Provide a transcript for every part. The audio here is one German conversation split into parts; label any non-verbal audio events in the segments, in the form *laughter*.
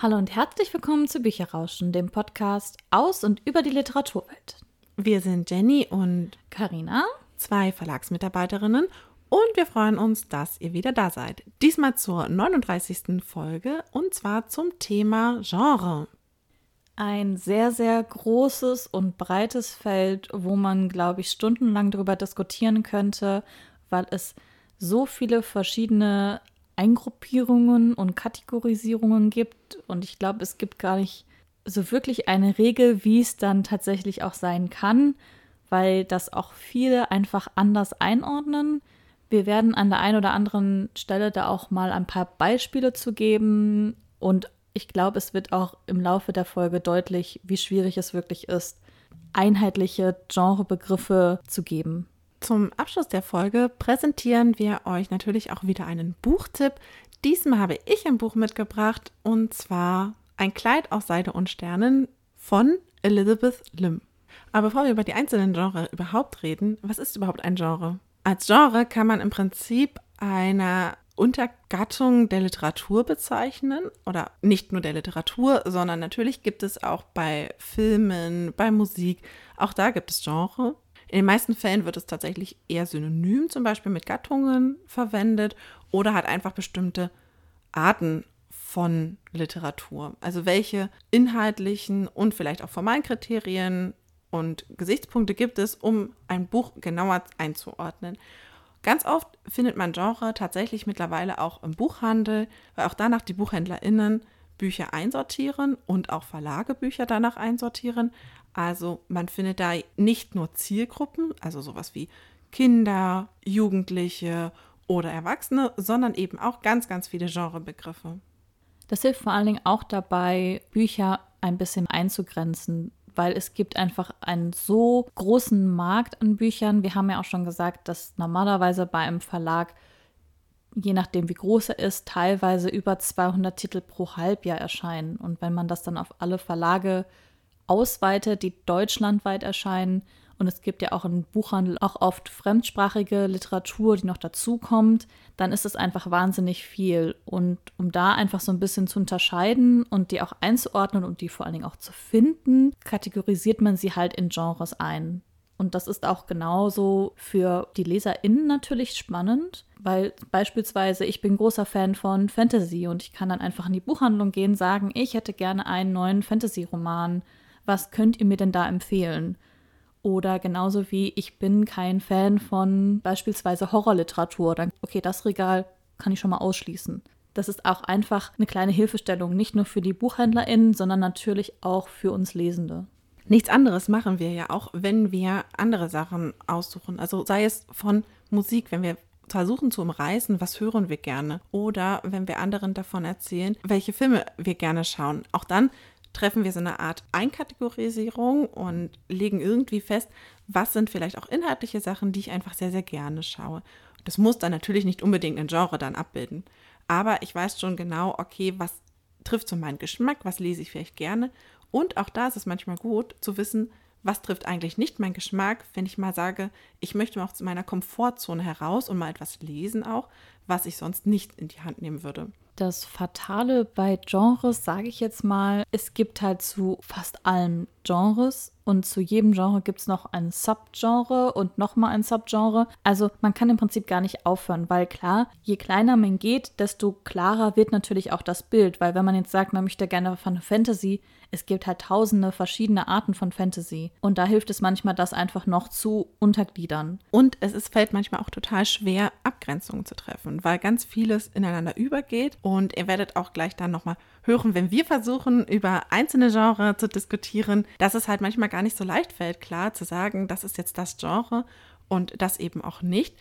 Hallo und herzlich willkommen zu Bücherrauschen, dem Podcast aus und über die Literaturwelt. Wir sind Jenny und Karina, zwei Verlagsmitarbeiterinnen und wir freuen uns, dass ihr wieder da seid. Diesmal zur 39. Folge und zwar zum Thema Genre. Ein sehr, sehr großes und breites Feld, wo man, glaube ich, stundenlang darüber diskutieren könnte, weil es so viele verschiedene Eingruppierungen und Kategorisierungen gibt. Und ich glaube, es gibt gar nicht so wirklich eine Regel, wie es dann tatsächlich auch sein kann, weil das auch viele einfach anders einordnen. Wir werden an der einen oder anderen Stelle da auch mal ein paar Beispiele zu geben und ich glaube, es wird auch im Laufe der Folge deutlich, wie schwierig es wirklich ist, einheitliche Genrebegriffe zu geben. Zum Abschluss der Folge präsentieren wir euch natürlich auch wieder einen Buchtipp. Diesmal habe ich ein Buch mitgebracht und zwar Ein Kleid aus Seide und Sternen von Elizabeth Lim. Aber bevor wir über die einzelnen Genres überhaupt reden, was ist überhaupt ein Genre? Als Genre kann man im Prinzip eine Untergattung der Literatur bezeichnen oder nicht nur der Literatur, sondern natürlich gibt es auch bei Filmen, bei Musik, auch da gibt es Genre. In den meisten Fällen wird es tatsächlich eher synonym, zum Beispiel mit Gattungen verwendet oder hat einfach bestimmte Arten von Literatur. Also welche inhaltlichen und vielleicht auch formalen Kriterien und Gesichtspunkte gibt es, um ein Buch genauer einzuordnen. Ganz oft findet man Genre tatsächlich mittlerweile auch im Buchhandel, weil auch danach die BuchhändlerInnen Bücher einsortieren und auch Verlage Bücher danach einsortieren. Also man findet da nicht nur Zielgruppen, also sowas wie Kinder, Jugendliche oder Erwachsene, sondern eben auch ganz, ganz viele Genrebegriffe. Das hilft vor allen Dingen auch dabei, Bücher ein bisschen einzugrenzen, weil es gibt einfach einen so großen Markt an Büchern. Wir haben ja auch schon gesagt, dass normalerweise bei einem Verlag, je nachdem wie groß er ist, teilweise über 200 Titel pro Halbjahr erscheinen. Und wenn man das dann auf alle Verlage ausweitet, die deutschlandweit erscheinen. Und es gibt ja auch im Buchhandel auch oft fremdsprachige Literatur, die noch dazukommt. Dann ist es einfach wahnsinnig viel. Und um da einfach so ein bisschen zu unterscheiden und die auch einzuordnen und die vor allen Dingen auch zu finden, kategorisiert man sie halt in Genres ein. Und das ist auch genauso für die LeserInnen natürlich spannend, weil beispielsweise ich bin großer Fan von Fantasy und ich kann dann einfach in die Buchhandlung gehen, sagen, ich hätte gerne einen neuen Fantasy-Roman was könnt ihr mir denn da empfehlen? Oder genauso wie ich bin kein Fan von beispielsweise Horrorliteratur, dann okay, das Regal kann ich schon mal ausschließen. Das ist auch einfach eine kleine Hilfestellung, nicht nur für die BuchhändlerInnen, sondern natürlich auch für uns Lesende. Nichts anderes machen wir ja auch, wenn wir andere Sachen aussuchen. Also sei es von Musik, wenn wir versuchen zu umreißen, was hören wir gerne. Oder wenn wir anderen davon erzählen, welche Filme wir gerne schauen. Auch dann treffen wir so eine Art Einkategorisierung und legen irgendwie fest, was sind vielleicht auch inhaltliche Sachen, die ich einfach sehr, sehr gerne schaue. Das muss dann natürlich nicht unbedingt ein Genre dann abbilden. Aber ich weiß schon genau, okay, was trifft so meinen Geschmack, was lese ich vielleicht gerne. Und auch da ist es manchmal gut zu wissen, was trifft eigentlich nicht meinen Geschmack, wenn ich mal sage, ich möchte mal zu meiner Komfortzone heraus und mal etwas lesen auch, was ich sonst nicht in die Hand nehmen würde. Das Fatale bei Genres, sage ich jetzt mal, es gibt halt zu fast allen Genres und zu jedem Genre gibt es noch ein Subgenre und nochmal ein Subgenre. Also man kann im Prinzip gar nicht aufhören, weil klar, je kleiner man geht, desto klarer wird natürlich auch das Bild. Weil wenn man jetzt sagt, man möchte gerne von Fantasy, es gibt halt tausende verschiedene Arten von Fantasy. Und da hilft es manchmal, das einfach noch zu untergliedern. Und es ist, fällt manchmal auch total schwer, Abgrenzungen zu treffen, weil ganz vieles ineinander übergeht. Und ihr werdet auch gleich dann nochmal hören, wenn wir versuchen, über einzelne Genres zu diskutieren, dass es halt manchmal gar nicht so leicht fällt, klar zu sagen, das ist jetzt das Genre und das eben auch nicht.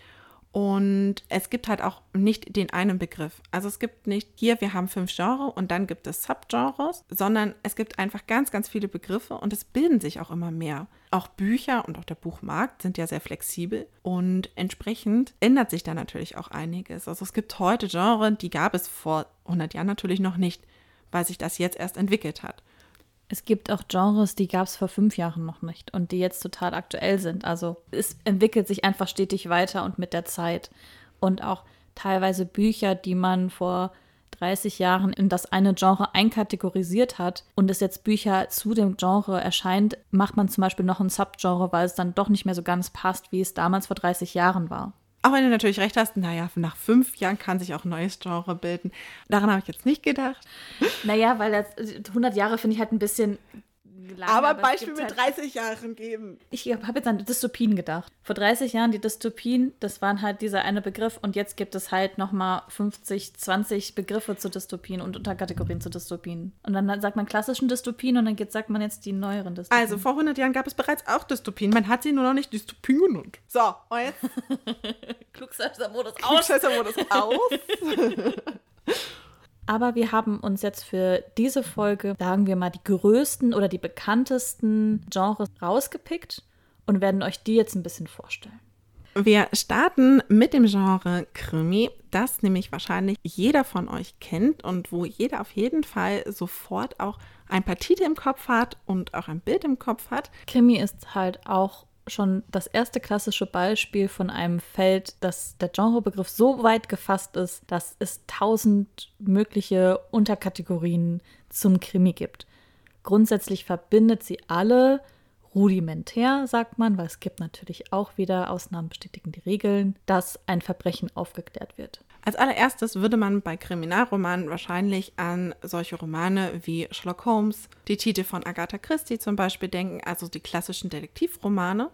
Und es gibt halt auch nicht den einen Begriff. Also es gibt nicht hier, wir haben fünf Genres und dann gibt es Subgenres, sondern es gibt einfach ganz, ganz viele Begriffe und es bilden sich auch immer mehr. Auch Bücher und auch der Buchmarkt sind ja sehr flexibel und entsprechend ändert sich da natürlich auch einiges. Also es gibt heute Genres, die gab es vor 100 Jahren natürlich noch nicht, weil sich das jetzt erst entwickelt hat. Es gibt auch Genres, die gab es vor fünf Jahren noch nicht und die jetzt total aktuell sind. Also es entwickelt sich einfach stetig weiter und mit der Zeit. Und auch teilweise Bücher, die man vor 30 Jahren in das eine Genre einkategorisiert hat und es jetzt Bücher zu dem Genre erscheint, macht man zum Beispiel noch ein Subgenre, weil es dann doch nicht mehr so ganz passt, wie es damals vor 30 Jahren war. Auch wenn du natürlich recht hast, naja, nach fünf Jahren kann sich auch ein neues Genre bilden. Daran habe ich jetzt nicht gedacht. Naja, weil das, 100 Jahre finde ich halt ein bisschen lange. Aber, aber Beispiel mit halt, 30 Jahren geben. Ich habe jetzt an Dystopien gedacht. Vor 30 Jahren die Dystopien, das waren halt dieser eine Begriff und jetzt gibt es halt nochmal 50, 20 Begriffe zu Dystopien und Unterkategorien zu Dystopien. Und dann sagt man klassischen Dystopien und dann geht, sagt man jetzt die neueren Dystopien. Also vor 100 Jahren gab es bereits auch Dystopien. Man hat sie nur noch nicht Dystopien genannt. So, und jetzt. *laughs* Klugscheißer-Modus aus. Klugscheißer-Modus aus. *laughs* Aber wir haben uns jetzt für diese Folge, sagen wir mal, die größten oder die bekanntesten Genres rausgepickt und werden euch die jetzt ein bisschen vorstellen. Wir starten mit dem Genre Krimi, das nämlich wahrscheinlich jeder von euch kennt und wo jeder auf jeden Fall sofort auch ein paar Titel im Kopf hat und auch ein Bild im Kopf hat. Krimi ist halt auch schon das erste klassische Beispiel von einem Feld, dass der Genrebegriff so weit gefasst ist, dass es tausend mögliche Unterkategorien zum Krimi gibt. Grundsätzlich verbindet sie alle rudimentär, sagt man, weil es gibt natürlich auch wieder Ausnahmen bestätigen die Regeln, dass ein Verbrechen aufgeklärt wird. Als allererstes würde man bei Kriminalromanen wahrscheinlich an solche Romane wie Sherlock Holmes, die Titel von Agatha Christie zum Beispiel denken, also die klassischen Detektivromane.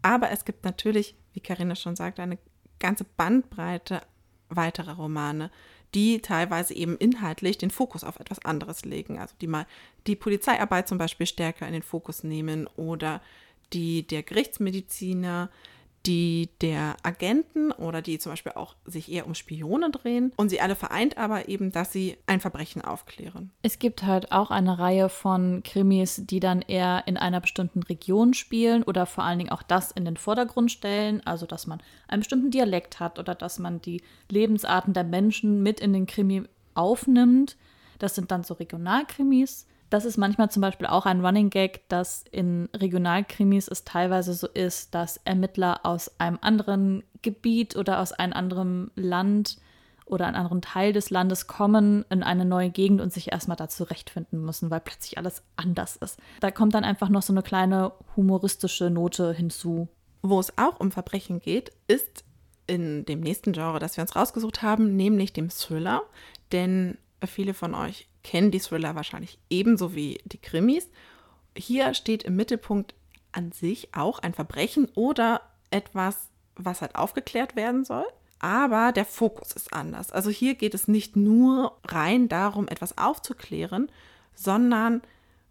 Aber es gibt natürlich, wie Karina schon sagt, eine ganze Bandbreite weiterer Romane, die teilweise eben inhaltlich den Fokus auf etwas anderes legen. Also die mal die Polizeiarbeit zum Beispiel stärker in den Fokus nehmen oder die der Gerichtsmediziner, die der Agenten oder die zum Beispiel auch sich eher um Spione drehen. Und sie alle vereint aber eben, dass sie ein Verbrechen aufklären. Es gibt halt auch eine Reihe von Krimis, die dann eher in einer bestimmten Region spielen oder vor allen Dingen auch das in den Vordergrund stellen. Also, dass man einen bestimmten Dialekt hat oder dass man die Lebensarten der Menschen mit in den Krimi aufnimmt. Das sind dann so Regionalkrimis. Das ist manchmal zum Beispiel auch ein Running Gag, dass in Regionalkrimis es teilweise so ist, dass Ermittler aus einem anderen Gebiet oder aus einem anderen Land oder einem anderen Teil des Landes kommen in eine neue Gegend und sich erstmal da zurechtfinden müssen, weil plötzlich alles anders ist. Da kommt dann einfach noch so eine kleine humoristische Note hinzu. Wo es auch um Verbrechen geht, ist in dem nächsten Genre, das wir uns rausgesucht haben, nämlich dem Thriller. Denn viele von euch kennen die Thriller wahrscheinlich ebenso wie die Krimis. Hier steht im Mittelpunkt an sich auch ein Verbrechen oder etwas, was halt aufgeklärt werden soll. Aber der Fokus ist anders. Also hier geht es nicht nur rein darum, etwas aufzuklären, sondern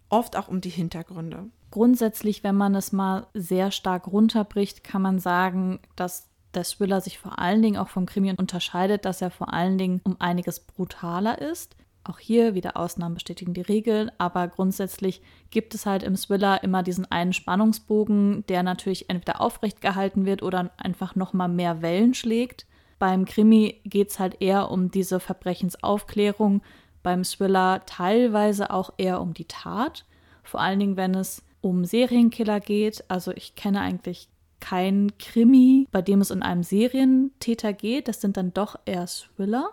oft auch um die Hintergründe. Grundsätzlich, wenn man es mal sehr stark runterbricht, kann man sagen, dass der Thriller sich vor allen Dingen auch vom Krimi unterscheidet, dass er vor allen Dingen um einiges brutaler ist. Auch hier wieder Ausnahmen bestätigen die Regeln, aber grundsätzlich gibt es halt im Thriller immer diesen einen Spannungsbogen, der natürlich entweder aufrecht gehalten wird oder einfach nochmal mehr Wellen schlägt. Beim Krimi geht es halt eher um diese Verbrechensaufklärung, beim Thriller teilweise auch eher um die Tat, vor allen Dingen wenn es um Serienkiller geht. Also ich kenne eigentlich kein Krimi, bei dem es um einen Serientäter geht. Das sind dann doch eher Thriller.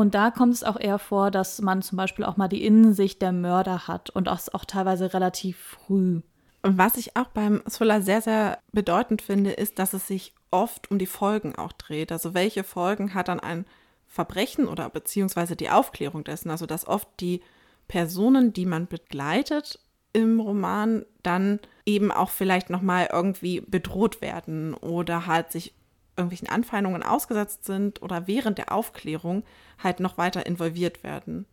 Und da kommt es auch eher vor, dass man zum Beispiel auch mal die Innensicht der Mörder hat und auch, auch teilweise relativ früh. Und was ich auch beim Thriller sehr, sehr bedeutend finde, ist, dass es sich oft um die Folgen auch dreht. Also welche Folgen hat dann ein Verbrechen oder beziehungsweise die Aufklärung dessen? Also dass oft die Personen, die man begleitet im Roman, dann eben auch vielleicht nochmal irgendwie bedroht werden oder halt sich irgendwelchen Anfeindungen ausgesetzt sind oder während der Aufklärung halt noch weiter involviert werden.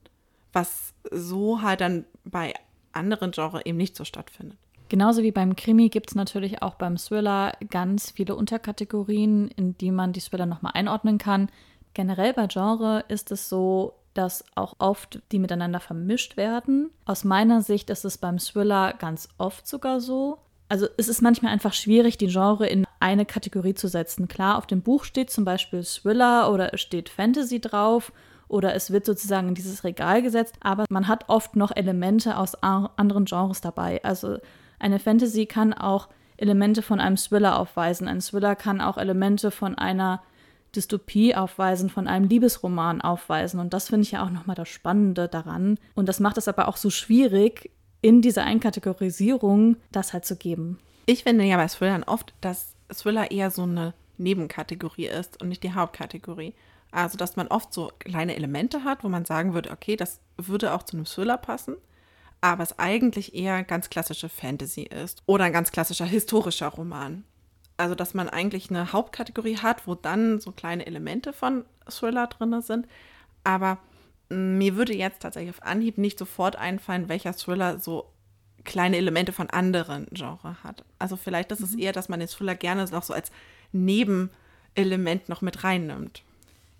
Was so halt dann bei anderen Genres eben nicht so stattfindet. Genauso wie beim Krimi gibt es natürlich auch beim Thriller ganz viele Unterkategorien, in die man die Thriller nochmal einordnen kann. Generell bei Genre ist es so, dass auch oft die miteinander vermischt werden. Aus meiner Sicht ist es beim Thriller ganz oft sogar so. Also es ist manchmal einfach schwierig, die Genre in eine Kategorie zu setzen. Klar, auf dem Buch steht zum Beispiel Thriller oder es steht Fantasy drauf oder es wird sozusagen in dieses Regal gesetzt, aber man hat oft noch Elemente aus anderen Genres dabei. Also eine Fantasy kann auch Elemente von einem Thriller aufweisen. Ein Thriller kann auch Elemente von einer Dystopie aufweisen, von einem Liebesroman aufweisen. Und das finde ich ja auch nochmal das Spannende daran. Und das macht es aber auch so schwierig, in dieser Einkategorisierung das halt zu geben. Ich finde ja bei Thrillern oft, dass Thriller eher so eine Nebenkategorie ist und nicht die Hauptkategorie. Also, dass man oft so kleine Elemente hat, wo man sagen würde, okay, das würde auch zu einem Thriller passen, aber es eigentlich eher ganz klassische Fantasy ist oder ein ganz klassischer historischer Roman. Also, dass man eigentlich eine Hauptkategorie hat, wo dann so kleine Elemente von Thriller drin sind. Aber mm, mir würde jetzt tatsächlich auf Anhieb nicht sofort einfallen, welcher Thriller so kleine Elemente von anderen Genres hat. Also vielleicht ist es mhm. eher, dass man den Thriller gerne noch so als Nebenelement noch mit reinnimmt.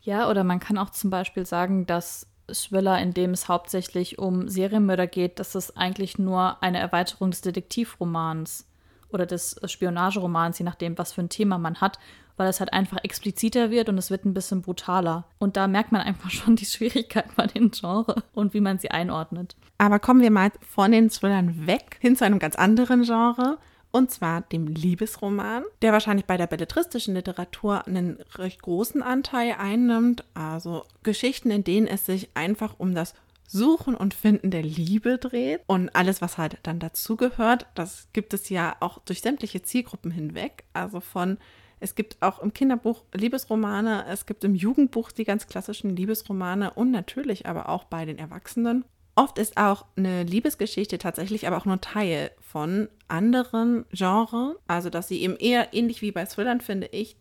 Ja, oder man kann auch zum Beispiel sagen, dass Thriller, in dem es hauptsächlich um Serienmörder geht, dass es eigentlich nur eine Erweiterung des Detektivromans oder des Spionageromans, je nachdem, was für ein Thema man hat, weil es halt einfach expliziter wird und es wird ein bisschen brutaler. Und da merkt man einfach *laughs* schon die Schwierigkeit bei den Genre und wie man sie einordnet. Aber kommen wir mal von den Thrillern weg hin zu einem ganz anderen Genre und zwar dem Liebesroman, der wahrscheinlich bei der belletristischen Literatur einen recht großen Anteil einnimmt. Also Geschichten, in denen es sich einfach um das Suchen und Finden der Liebe dreht und alles, was halt dann dazugehört. Das gibt es ja auch durch sämtliche Zielgruppen hinweg. Also von es gibt auch im Kinderbuch Liebesromane, es gibt im Jugendbuch die ganz klassischen Liebesromane und natürlich aber auch bei den Erwachsenen. Oft ist auch eine Liebesgeschichte tatsächlich aber auch nur Teil von anderen Genres. Also, dass sie eben eher ähnlich wie bei Thrillern, finde ich,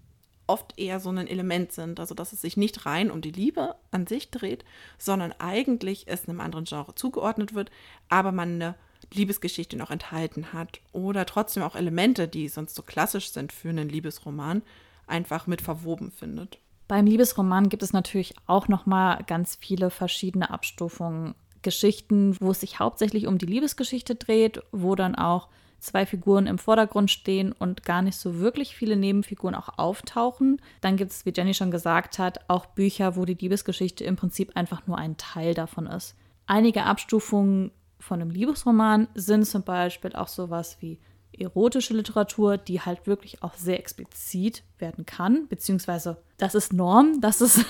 oft eher so ein Element sind. Also, dass es sich nicht rein um die Liebe an sich dreht, sondern eigentlich es einem anderen Genre zugeordnet wird, aber man eine Liebesgeschichte noch enthalten hat. Oder trotzdem auch Elemente, die sonst so klassisch sind für einen Liebesroman, einfach mit verwoben findet. Beim Liebesroman gibt es natürlich auch noch mal ganz viele verschiedene Abstufungen Geschichten, wo es sich hauptsächlich um die Liebesgeschichte dreht, wo dann auch zwei Figuren im Vordergrund stehen und gar nicht so wirklich viele Nebenfiguren auch auftauchen. Dann gibt es, wie Jenny schon gesagt hat, auch Bücher, wo die Liebesgeschichte im Prinzip einfach nur ein Teil davon ist. Einige Abstufungen von einem Liebesroman sind zum Beispiel auch sowas wie erotische Literatur, die halt wirklich auch sehr explizit werden kann, beziehungsweise das ist Norm, dass *laughs* es,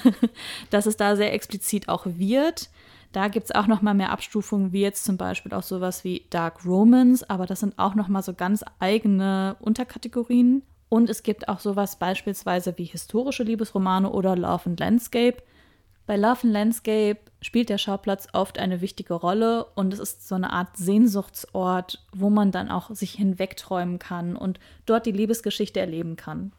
dass es da sehr explizit auch wird. Da gibt es auch noch mal mehr Abstufungen, wie jetzt zum Beispiel auch sowas wie Dark Romance, aber das sind auch noch mal so ganz eigene Unterkategorien. Und es gibt auch sowas beispielsweise wie historische Liebesromane oder Love and Landscape. Bei Love and Landscape spielt der Schauplatz oft eine wichtige Rolle und es ist so eine Art Sehnsuchtsort, wo man dann auch sich hinwegträumen kann und dort die Liebesgeschichte erleben kann.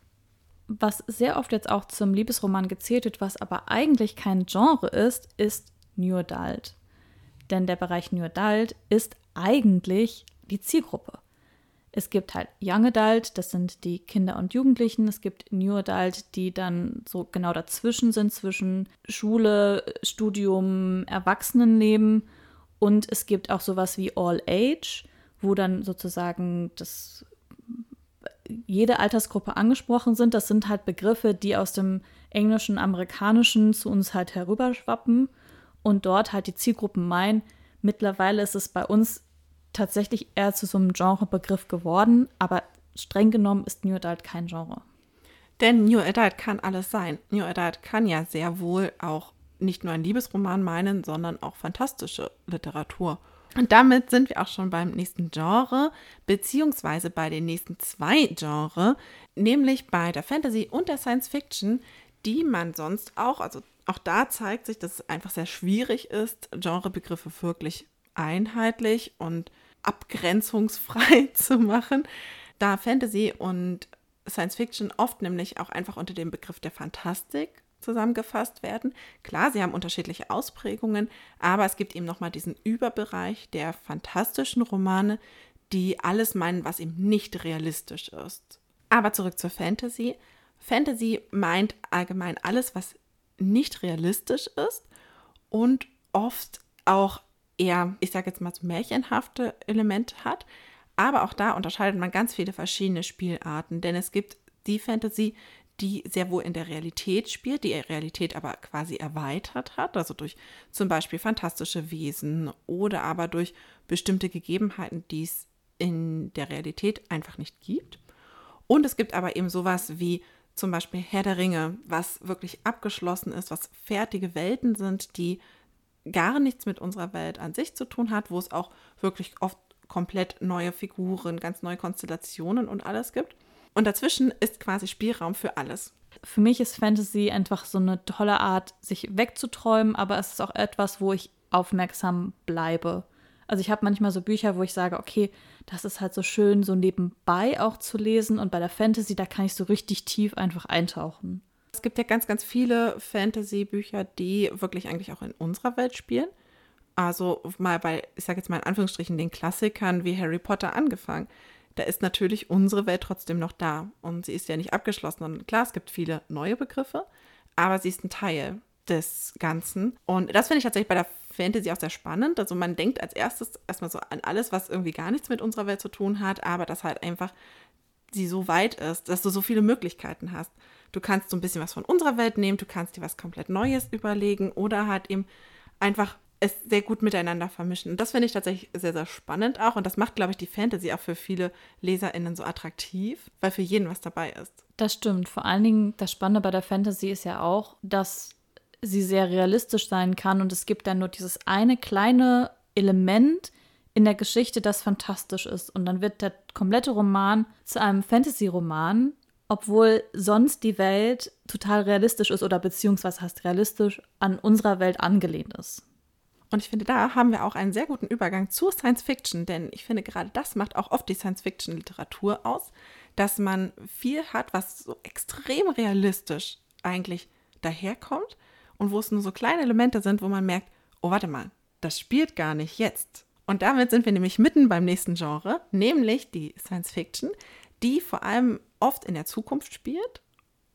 Was sehr oft jetzt auch zum Liebesroman gezählt wird, was aber eigentlich kein Genre ist, ist New Adult. Denn der Bereich New Adult ist eigentlich die Zielgruppe. Es gibt halt Young Adult, das sind die Kinder und Jugendlichen. Es gibt New Adult, die dann so genau dazwischen sind, zwischen Schule, Studium, Erwachsenenleben. Und es gibt auch sowas wie All Age, wo dann sozusagen das, jede Altersgruppe angesprochen sind. Das sind halt Begriffe, die aus dem Englischen, Amerikanischen zu uns halt herüberschwappen und dort halt die Zielgruppen meinen. Mittlerweile ist es bei uns tatsächlich eher zu so einem Genrebegriff geworden, aber streng genommen ist New Adult kein Genre. Denn New Adult kann alles sein. New Adult kann ja sehr wohl auch nicht nur ein Liebesroman meinen, sondern auch fantastische Literatur. Und damit sind wir auch schon beim nächsten Genre, beziehungsweise bei den nächsten zwei Genres, nämlich bei der Fantasy und der Science Fiction, die man sonst auch, also auch da zeigt sich, dass es einfach sehr schwierig ist, Genrebegriffe wirklich einheitlich und abgrenzungsfrei *laughs* zu machen, da Fantasy und Science Fiction oft nämlich auch einfach unter dem Begriff der Fantastik zusammengefasst werden. Klar, sie haben unterschiedliche Ausprägungen, aber es gibt eben nochmal diesen Überbereich der fantastischen Romane, die alles meinen, was eben nicht realistisch ist. Aber zurück zur Fantasy. Fantasy meint allgemein alles, was nicht realistisch ist und oft auch eher, ich sage jetzt mal, so märchenhafte Elemente hat. Aber auch da unterscheidet man ganz viele verschiedene Spielarten, denn es gibt die Fantasy, die sehr wohl in der Realität spielt, die Realität aber quasi erweitert hat, also durch zum Beispiel fantastische Wesen oder aber durch bestimmte Gegebenheiten, die es in der Realität einfach nicht gibt. Und es gibt aber eben sowas wie zum Beispiel Herr der Ringe, was wirklich abgeschlossen ist, was fertige Welten sind, die gar nichts mit unserer Welt an sich zu tun hat, wo es auch wirklich oft komplett neue Figuren, ganz neue Konstellationen und alles gibt. Und dazwischen ist quasi Spielraum für alles. Für mich ist Fantasy einfach so eine tolle Art, sich wegzuträumen, aber es ist auch etwas, wo ich aufmerksam bleibe. Also ich habe manchmal so Bücher, wo ich sage, okay, das ist halt so schön, so nebenbei auch zu lesen. Und bei der Fantasy, da kann ich so richtig tief einfach eintauchen. Es gibt ja ganz, ganz viele Fantasy-Bücher, die wirklich eigentlich auch in unserer Welt spielen. Also mal bei, ich sage jetzt mal in Anführungsstrichen, den Klassikern wie Harry Potter angefangen. Da ist natürlich unsere Welt trotzdem noch da. Und sie ist ja nicht abgeschlossen. Und klar, es gibt viele neue Begriffe, aber sie ist ein Teil des Ganzen. Und das finde ich tatsächlich bei der Fantasy auch sehr spannend. Also man denkt als erstes erstmal so an alles, was irgendwie gar nichts mit unserer Welt zu tun hat, aber dass halt einfach sie so weit ist, dass du so viele Möglichkeiten hast. Du kannst so ein bisschen was von unserer Welt nehmen, du kannst dir was komplett Neues überlegen oder halt eben einfach es sehr gut miteinander vermischen. Und das finde ich tatsächlich sehr, sehr spannend auch. Und das macht, glaube ich, die Fantasy auch für viele LeserInnen so attraktiv, weil für jeden was dabei ist. Das stimmt. Vor allen Dingen, das Spannende bei der Fantasy ist ja auch, dass sie sehr realistisch sein kann und es gibt dann nur dieses eine kleine Element in der Geschichte, das fantastisch ist. Und dann wird der komplette Roman zu einem Fantasy-Roman, obwohl sonst die Welt total realistisch ist oder beziehungsweise heißt realistisch an unserer Welt angelehnt ist. Und ich finde, da haben wir auch einen sehr guten Übergang zur Science Fiction, denn ich finde, gerade das macht auch oft die Science Fiction Literatur aus, dass man viel hat, was so extrem realistisch eigentlich daherkommt, und wo es nur so kleine Elemente sind, wo man merkt, oh, warte mal, das spielt gar nicht jetzt. Und damit sind wir nämlich mitten beim nächsten Genre, nämlich die Science Fiction, die vor allem oft in der Zukunft spielt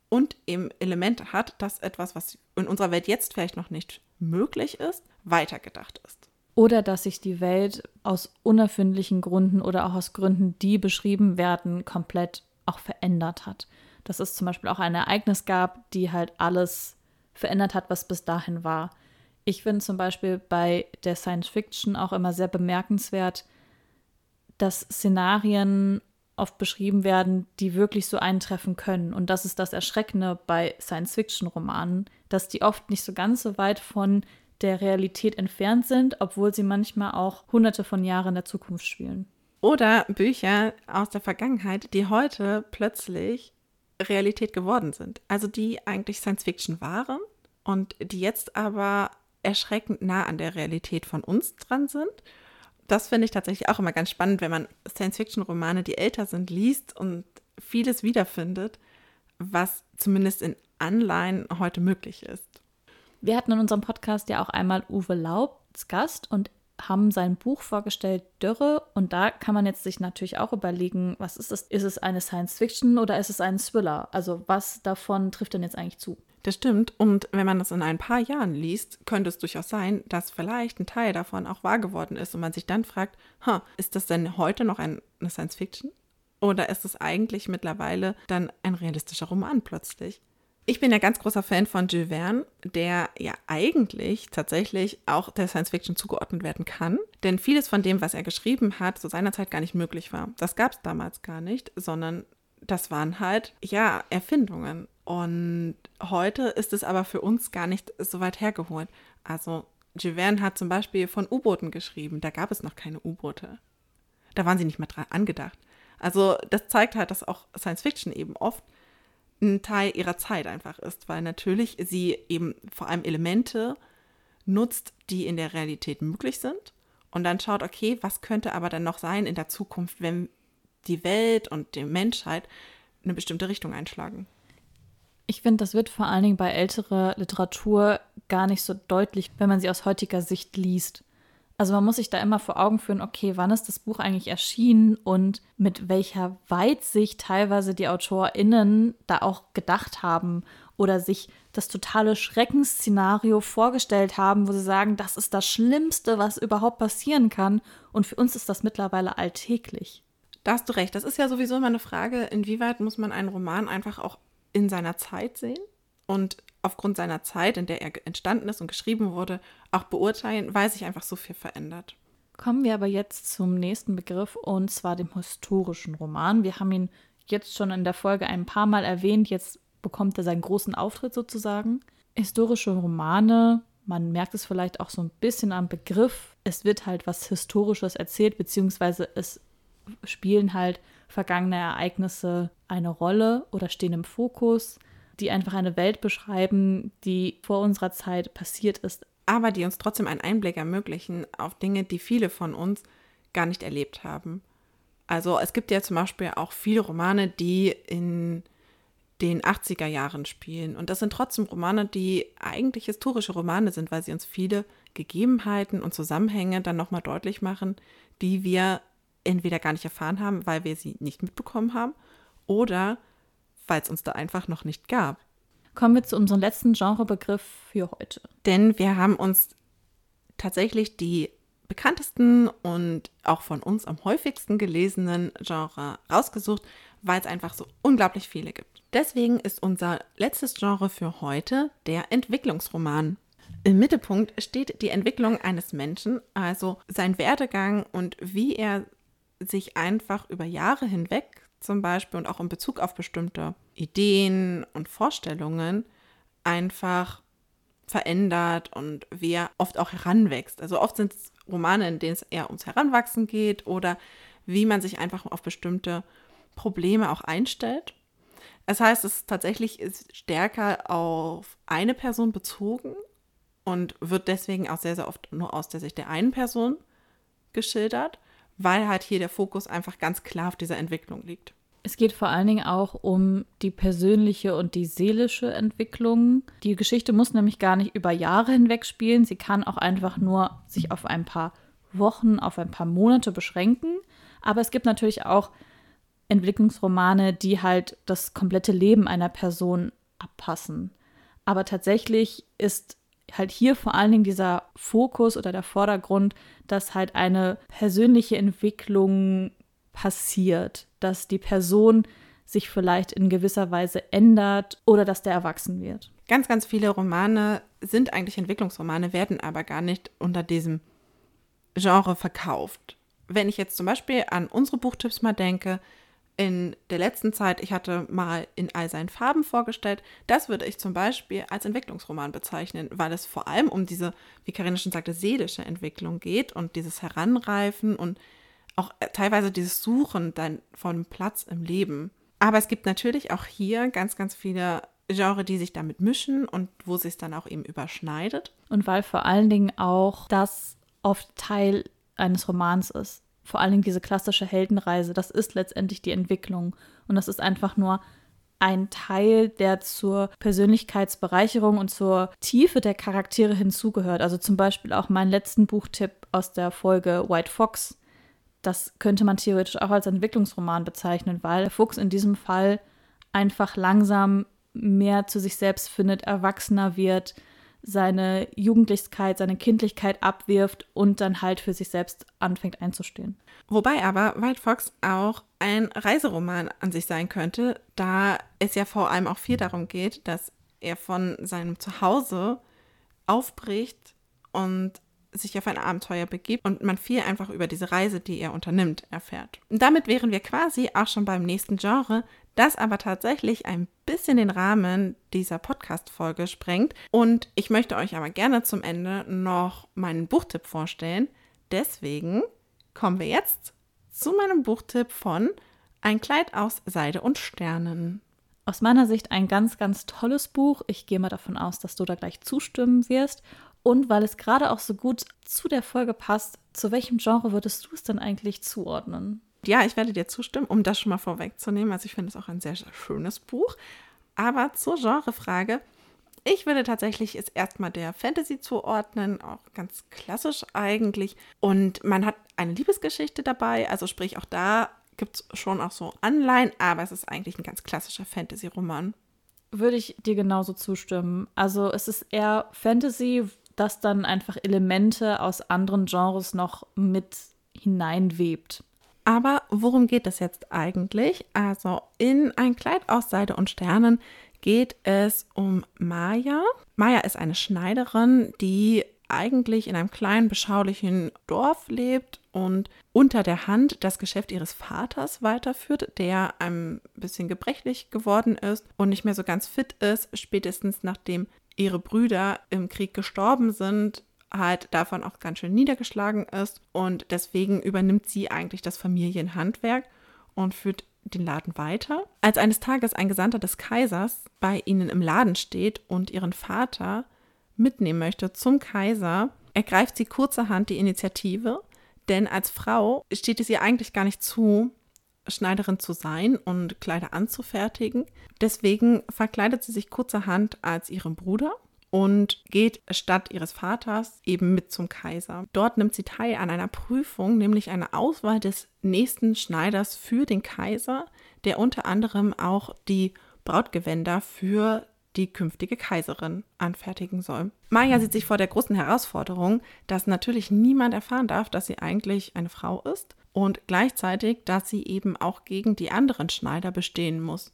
und eben Elemente hat, dass etwas, was in unserer Welt jetzt vielleicht noch nicht möglich ist, weitergedacht ist. Oder dass sich die Welt aus unerfindlichen Gründen oder auch aus Gründen, die beschrieben werden, komplett auch verändert hat. Dass es zum Beispiel auch ein Ereignis gab, die halt alles verändert hat, was bis dahin war. Ich finde zum Beispiel bei der Science Fiction auch immer sehr bemerkenswert, dass Szenarien oft beschrieben werden, die wirklich so eintreffen können. Und das ist das Erschreckende bei Science-Fiction-Romanen, dass die oft nicht so ganz so weit von der Realität entfernt sind, obwohl sie manchmal auch hunderte von Jahren in der Zukunft spielen. Oder Bücher aus der Vergangenheit, die heute plötzlich Realität geworden sind. Also die eigentlich Science Fiction waren und die jetzt aber erschreckend nah an der Realität von uns dran sind. Das finde ich tatsächlich auch immer ganz spannend, wenn man Science-Fiction-Romane, die älter sind, liest und vieles wiederfindet, was zumindest in Anleihen heute möglich ist. Wir hatten in unserem Podcast ja auch einmal Uwe Laub als Gast und haben sein Buch vorgestellt, Dürre. Und da kann man jetzt sich natürlich auch überlegen, was ist es? Ist es eine Science Fiction oder ist es ein Thriller? Also was davon trifft denn jetzt eigentlich zu? Das stimmt. Und wenn man das in ein paar Jahren liest, könnte es durchaus sein, dass vielleicht ein Teil davon auch wahr geworden ist und man sich dann fragt, ist das denn heute noch eine Science Fiction? Oder ist es eigentlich mittlerweile dann ein realistischer Roman plötzlich? Ich bin ja ganz großer Fan von Jules Verne, der ja eigentlich tatsächlich auch der Science Fiction zugeordnet werden kann. Denn vieles von dem, was er geschrieben hat, zu seiner Zeit gar nicht möglich war. Das gab es damals gar nicht, sondern das waren halt, ja, Erfindungen. Und heute ist es aber für uns gar nicht so weit hergeholt. Also Verne hat zum Beispiel von U-Booten geschrieben. Da gab es noch keine U-Boote. Da waren sie nicht mehr dran angedacht. Also das zeigt halt, dass auch Science Fiction eben oft ein Teil ihrer Zeit einfach ist, weil natürlich sie eben vor allem Elemente nutzt, die in der Realität möglich sind und dann schaut, okay, was könnte aber dann noch sein in der Zukunft, wenn die Welt und die Menschheit eine bestimmte Richtung einschlagen. Ich finde, das wird vor allen Dingen bei älterer Literatur gar nicht so deutlich, wenn man sie aus heutiger Sicht liest. Also man muss sich da immer vor Augen führen, okay, wann ist das Buch eigentlich erschienen und mit welcher Weitsicht teilweise die AutorInnen da auch gedacht haben oder sich das totale Schreckensszenario vorgestellt haben, wo sie sagen, das ist das Schlimmste, was überhaupt passieren kann. Und für uns ist das mittlerweile alltäglich. Da hast du recht. Das ist ja sowieso immer eine Frage, inwieweit muss man einen Roman einfach auch in seiner Zeit sehen? Und aufgrund seiner Zeit, in der er entstanden ist und geschrieben wurde, auch beurteilen, weil sich einfach so viel verändert. Kommen wir aber jetzt zum nächsten Begriff und zwar dem historischen Roman. Wir haben ihn jetzt schon in der Folge ein paar Mal erwähnt. Jetzt bekommt er seinen großen Auftritt sozusagen. Historische Romane, man merkt es vielleicht auch so ein bisschen am Begriff, es wird halt was Historisches erzählt, beziehungsweise es spielen halt vergangene Ereignisse eine Rolle oder stehen im Fokus, die einfach eine Welt beschreiben, die vor unserer Zeit passiert ist. Aber die uns trotzdem einen Einblick ermöglichen auf Dinge, die viele von uns gar nicht erlebt haben. Also es gibt ja zum Beispiel auch viele Romane, die in den 80er Jahren spielen. Und das sind trotzdem Romane, die eigentlich historische Romane sind, weil sie uns viele Gegebenheiten und Zusammenhänge dann nochmal deutlich machen, die wir entweder gar nicht erfahren haben, weil wir sie nicht mitbekommen haben, oder weil es uns da einfach noch nicht gab. Kommen wir zu unserem letzten Genrebegriff für heute. Denn wir haben uns tatsächlich die bekanntesten und auch von uns am häufigsten gelesenen Genre rausgesucht, weil es einfach so unglaublich viele gibt. Deswegen ist unser letztes Genre für heute der Entwicklungsroman. Im Mittelpunkt steht die Entwicklung eines Menschen, also sein Werdegang und wie er sich einfach über Jahre hinweg zum Beispiel und auch in Bezug auf bestimmte Ideen und Vorstellungen einfach verändert und wie er oft auch heranwächst. Also oft sind es Romane, in denen es eher ums Heranwachsen geht oder wie man sich einfach auf bestimmte Probleme auch einstellt. Das heißt, es tatsächlich ist stärker auf eine Person bezogen und wird deswegen auch sehr, sehr oft nur aus der Sicht der einen Person geschildert, weil halt hier der Fokus einfach ganz klar auf dieser Entwicklung liegt. Es geht vor allen Dingen auch um die persönliche und die seelische Entwicklung. Die Geschichte muss nämlich gar nicht über Jahre hinweg spielen. Sie kann auch einfach nur sich auf ein paar Wochen, auf ein paar Monate beschränken. Aber es gibt natürlich auch Entwicklungsromane, die halt das komplette Leben einer Person abpassen. Aber tatsächlich ist halt hier vor allen Dingen dieser Fokus oder der Vordergrund, dass halt eine persönliche Entwicklung passiert, dass die Person sich vielleicht in gewisser Weise ändert oder dass der erwachsen wird. Ganz, ganz viele Romane sind eigentlich Entwicklungsromane, werden aber gar nicht unter diesem Genre verkauft. Wenn ich jetzt zum Beispiel an unsere Buchtipps mal denke, in der letzten Zeit, ich hatte mal in all seinen Farben vorgestellt, das würde ich zum Beispiel als Entwicklungsroman bezeichnen, weil es vor allem um diese, wie Karina schon sagte, seelische Entwicklung geht und dieses Heranreifen und auch äh, teilweise dieses Suchen dann von Platz im Leben. Aber es gibt natürlich auch hier ganz, ganz viele Genre, die sich damit mischen und wo sich dann auch eben überschneidet. Und weil vor allen Dingen auch das oft Teil eines Romans ist. Vor allen Dingen diese klassische Heldenreise, das ist letztendlich die Entwicklung. Und das ist einfach nur ein Teil, der zur Persönlichkeitsbereicherung und zur Tiefe der Charaktere hinzugehört. Also zum Beispiel auch mein letzten Buchtipp aus der Folge White Fox das könnte man theoretisch auch als Entwicklungsroman bezeichnen, weil Fuchs in diesem Fall einfach langsam mehr zu sich selbst findet, erwachsener wird, seine Jugendlichkeit, seine Kindlichkeit abwirft und dann halt für sich selbst anfängt einzustehen. Wobei aber White Fox auch ein Reiseroman an sich sein könnte, da es ja vor allem auch viel darum geht, dass er von seinem Zuhause aufbricht und sich auf ein Abenteuer begibt und man viel einfach über diese Reise, die er unternimmt, erfährt. Und damit wären wir quasi auch schon beim nächsten Genre, das aber tatsächlich ein bisschen den Rahmen dieser Podcast-Folge sprengt. Und ich möchte euch aber gerne zum Ende noch meinen Buchtipp vorstellen. Deswegen kommen wir jetzt zu meinem Buchtipp von Ein Kleid aus Seide und Sternen. Aus meiner Sicht ein ganz, ganz tolles Buch. Ich gehe mal davon aus, dass du da gleich zustimmen wirst. Und weil es gerade auch so gut zu der Folge passt, zu welchem Genre würdest du es denn eigentlich zuordnen? Ja, ich werde dir zustimmen, um das schon mal vorwegzunehmen. Also ich finde es auch ein sehr, sehr schönes Buch. Aber zur Genrefrage, ich würde tatsächlich es erstmal der Fantasy zuordnen, auch ganz klassisch eigentlich. Und man hat eine Liebesgeschichte dabei, also sprich auch da gibt es schon auch so Anleihen, aber es ist eigentlich ein ganz klassischer Fantasy-Roman. Würde ich dir genauso zustimmen. Also es ist eher Fantasy, das dann einfach Elemente aus anderen Genres noch mit hineinwebt. Aber worum geht es jetzt eigentlich? Also in ein Kleid aus Seide und Sternen geht es um Maya. Maya ist eine Schneiderin, die eigentlich in einem kleinen, beschaulichen Dorf lebt und unter der Hand das Geschäft ihres Vaters weiterführt, der ein bisschen gebrechlich geworden ist und nicht mehr so ganz fit ist, spätestens nachdem ihre Brüder im Krieg gestorben sind, halt davon auch ganz schön niedergeschlagen ist und deswegen übernimmt sie eigentlich das Familienhandwerk und führt den Laden weiter. Als eines Tages ein Gesandter des Kaisers bei ihnen im Laden steht und ihren Vater mitnehmen möchte zum Kaiser, ergreift sie kurzerhand die Initiative, denn als Frau steht es ihr eigentlich gar nicht zu, Schneiderin zu sein und Kleider anzufertigen. Deswegen verkleidet sie sich kurzerhand als ihren Bruder und geht statt ihres Vaters eben mit zum Kaiser. Dort nimmt sie teil an einer Prüfung, nämlich einer Auswahl des nächsten Schneiders für den Kaiser, der unter anderem auch die Brautgewänder für die künftige Kaiserin anfertigen soll. Maya sieht sich vor der großen Herausforderung, dass natürlich niemand erfahren darf, dass sie eigentlich eine Frau ist und gleichzeitig, dass sie eben auch gegen die anderen Schneider bestehen muss.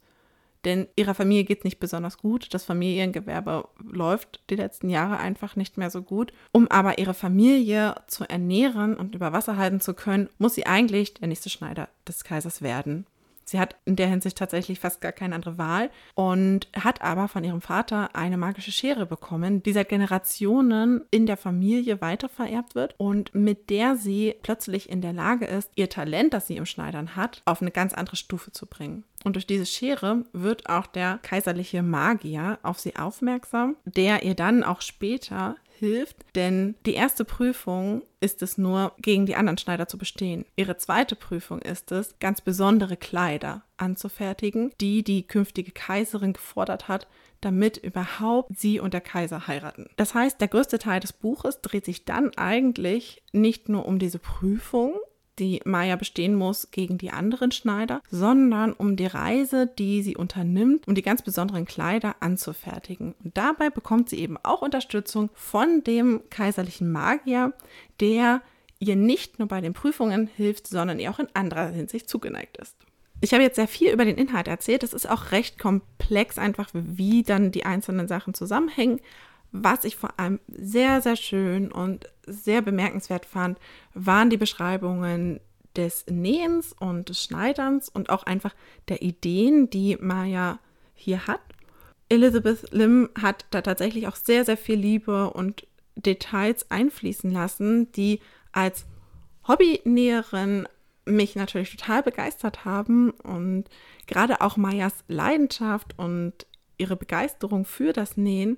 Denn ihrer Familie geht es nicht besonders gut. Das Familiengewerbe läuft die letzten Jahre einfach nicht mehr so gut. Um aber ihre Familie zu ernähren und über Wasser halten zu können, muss sie eigentlich der nächste Schneider des Kaisers werden. Sie hat in der Hinsicht tatsächlich fast gar keine andere Wahl und hat aber von ihrem Vater eine magische Schere bekommen, die seit Generationen in der Familie weitervererbt wird und mit der sie plötzlich in der Lage ist, ihr Talent, das sie im Schneidern hat, auf eine ganz andere Stufe zu bringen. Und durch diese Schere wird auch der kaiserliche Magier auf sie aufmerksam, der ihr dann auch später hilft, denn die erste Prüfung ist es nur, gegen die anderen Schneider zu bestehen. Ihre zweite Prüfung ist es, ganz besondere Kleider anzufertigen, die die künftige Kaiserin gefordert hat, damit überhaupt sie und der Kaiser heiraten. Das heißt, der größte Teil des Buches dreht sich dann eigentlich nicht nur um diese Prüfung, die Maya bestehen muss gegen die anderen Schneider, sondern um die Reise, die sie unternimmt, um die ganz besonderen Kleider anzufertigen. Und dabei bekommt sie eben auch Unterstützung von dem kaiserlichen Magier, der ihr nicht nur bei den Prüfungen hilft, sondern ihr auch in anderer Hinsicht zugeneigt ist. Ich habe jetzt sehr viel über den Inhalt erzählt. Es ist auch recht komplex, einfach wie dann die einzelnen Sachen zusammenhängen. Was ich vor allem sehr, sehr schön und sehr bemerkenswert fand, waren die Beschreibungen des Nähens und des Schneiderns und auch einfach der Ideen, die Maya hier hat. Elizabeth Lim hat da tatsächlich auch sehr, sehr viel Liebe und Details einfließen lassen, die als Hobbynäherin mich natürlich total begeistert haben und gerade auch Mayas Leidenschaft und ihre Begeisterung für das Nähen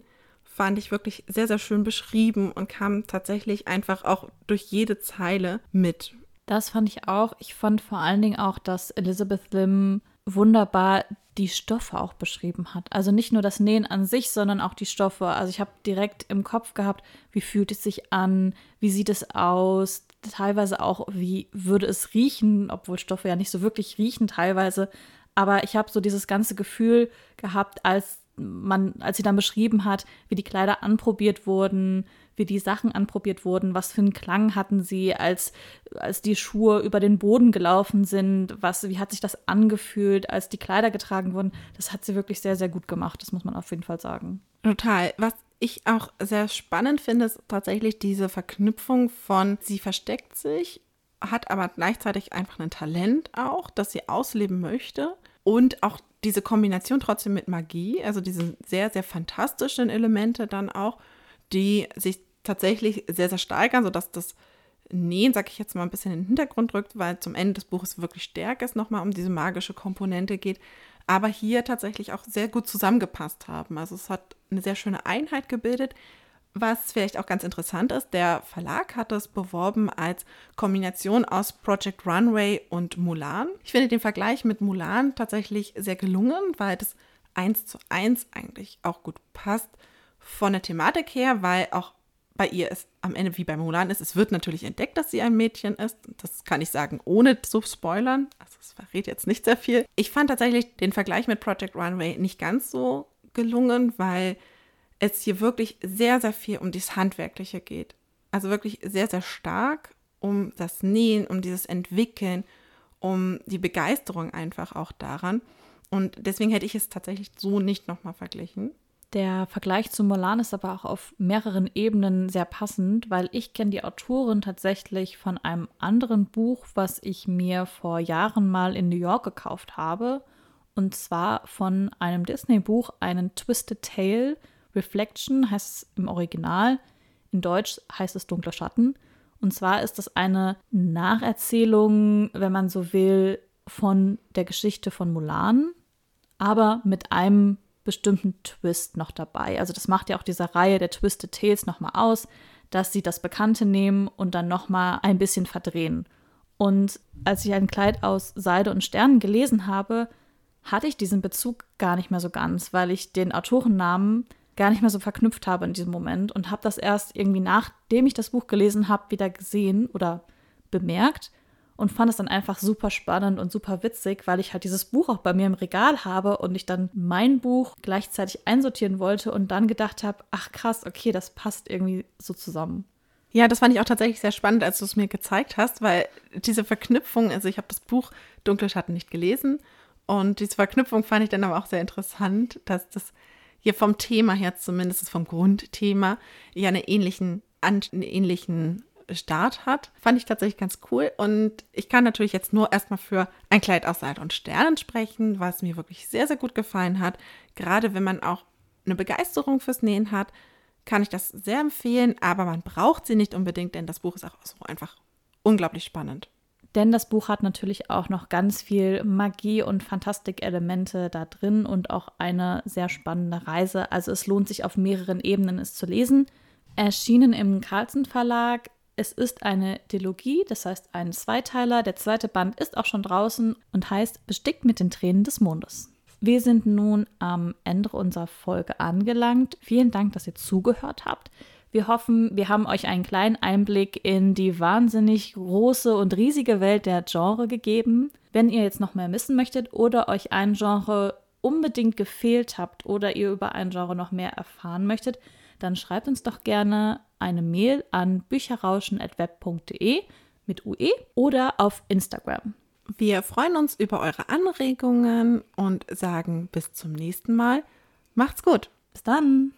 fand ich wirklich sehr, sehr schön beschrieben und kam tatsächlich einfach auch durch jede Zeile mit. Das fand ich auch. Ich fand vor allen Dingen auch, dass Elizabeth Lim wunderbar die Stoffe auch beschrieben hat. Also nicht nur das Nähen an sich, sondern auch die Stoffe. Also ich habe direkt im Kopf gehabt, wie fühlt es sich an, wie sieht es aus, teilweise auch, wie würde es riechen, obwohl Stoffe ja nicht so wirklich riechen teilweise. Aber ich habe so dieses ganze Gefühl gehabt, als man, als sie dann beschrieben hat, wie die Kleider anprobiert wurden, wie die Sachen anprobiert wurden, was für einen Klang hatten sie, als, als die Schuhe über den Boden gelaufen sind, was, wie hat sich das angefühlt, als die Kleider getragen wurden, das hat sie wirklich sehr, sehr gut gemacht, das muss man auf jeden Fall sagen. Total. Was ich auch sehr spannend finde, ist tatsächlich diese Verknüpfung von, sie versteckt sich, hat aber gleichzeitig einfach ein Talent auch, das sie ausleben möchte und auch diese Kombination trotzdem mit Magie, also diese sehr, sehr fantastischen Elemente dann auch, die sich tatsächlich sehr, sehr steigern, sodass das Nähen, sag ich jetzt mal, ein bisschen in den Hintergrund rückt, weil zum Ende des Buches wirklich stärker ist, nochmal um diese magische Komponente geht, aber hier tatsächlich auch sehr gut zusammengepasst haben. Also es hat eine sehr schöne Einheit gebildet, was vielleicht auch ganz interessant ist, der Verlag hat es beworben als Kombination aus Project Runway und Mulan. Ich finde den Vergleich mit Mulan tatsächlich sehr gelungen, weil das eins zu eins eigentlich auch gut passt von der Thematik her, weil auch bei ihr ist am Ende wie bei Mulan ist, es wird natürlich entdeckt, dass sie ein Mädchen ist. Das kann ich sagen, ohne zu spoilern. Also es verrät jetzt nicht sehr viel. Ich fand tatsächlich den Vergleich mit Project Runway nicht ganz so gelungen, weil es hier wirklich sehr, sehr viel um das Handwerkliche geht. Also wirklich sehr, sehr stark um das Nähen, um dieses Entwickeln, um die Begeisterung einfach auch daran. Und deswegen hätte ich es tatsächlich so nicht nochmal verglichen. Der Vergleich zu Mulan ist aber auch auf mehreren Ebenen sehr passend, weil ich kenne die Autorin tatsächlich von einem anderen Buch, was ich mir vor Jahren mal in New York gekauft habe. Und zwar von einem Disney-Buch, einen Twisted Tale Reflection heißt es im Original. In Deutsch heißt es Dunkle Schatten. Und zwar ist es eine Nacherzählung, wenn man so will, von der Geschichte von Mulan, aber mit einem bestimmten Twist noch dabei. Also das macht ja auch diese Reihe der Twisted Tales nochmal aus, dass sie das Bekannte nehmen und dann nochmal ein bisschen verdrehen. Und als ich ein Kleid aus Seide und Sternen gelesen habe, hatte ich diesen Bezug gar nicht mehr so ganz, weil ich den Autorennamen gar nicht mehr so verknüpft habe in diesem Moment und habe das erst irgendwie nachdem ich das Buch gelesen habe, wieder gesehen oder bemerkt und fand es dann einfach super spannend und super witzig, weil ich halt dieses Buch auch bei mir im Regal habe und ich dann mein Buch gleichzeitig einsortieren wollte und dann gedacht habe, ach krass, okay, das passt irgendwie so zusammen. Ja, das fand ich auch tatsächlich sehr spannend, als du es mir gezeigt hast, weil diese Verknüpfung, also ich habe das Buch Dunkle Schatten nicht gelesen und diese Verknüpfung fand ich dann aber auch sehr interessant, dass das hier vom Thema her zumindest vom Grundthema ja einen ähnlichen, einen ähnlichen Start hat. Fand ich tatsächlich ganz cool. Und ich kann natürlich jetzt nur erstmal für ein Kleid aus Seide und Sternen sprechen, was mir wirklich sehr, sehr gut gefallen hat. Gerade wenn man auch eine Begeisterung fürs Nähen hat, kann ich das sehr empfehlen. Aber man braucht sie nicht unbedingt, denn das Buch ist auch so einfach unglaublich spannend. Denn das Buch hat natürlich auch noch ganz viel Magie und Fantastikelemente da drin und auch eine sehr spannende Reise. Also es lohnt sich auf mehreren Ebenen, es zu lesen. Erschienen im Carlsen Verlag es ist eine Dilogie, das heißt ein Zweiteiler. Der zweite Band ist auch schon draußen und heißt Bestickt mit den Tränen des Mondes. Wir sind nun am Ende unserer Folge angelangt. Vielen Dank, dass ihr zugehört habt. Wir hoffen, wir haben euch einen kleinen Einblick in die wahnsinnig große und riesige Welt der Genre gegeben. Wenn ihr jetzt noch mehr wissen möchtet oder euch ein Genre unbedingt gefehlt habt oder ihr über ein Genre noch mehr erfahren möchtet, dann schreibt uns doch gerne eine Mail an bücherrauschen.web.de mit UE oder auf Instagram. Wir freuen uns über eure Anregungen und sagen bis zum nächsten Mal. Macht's gut. Bis dann.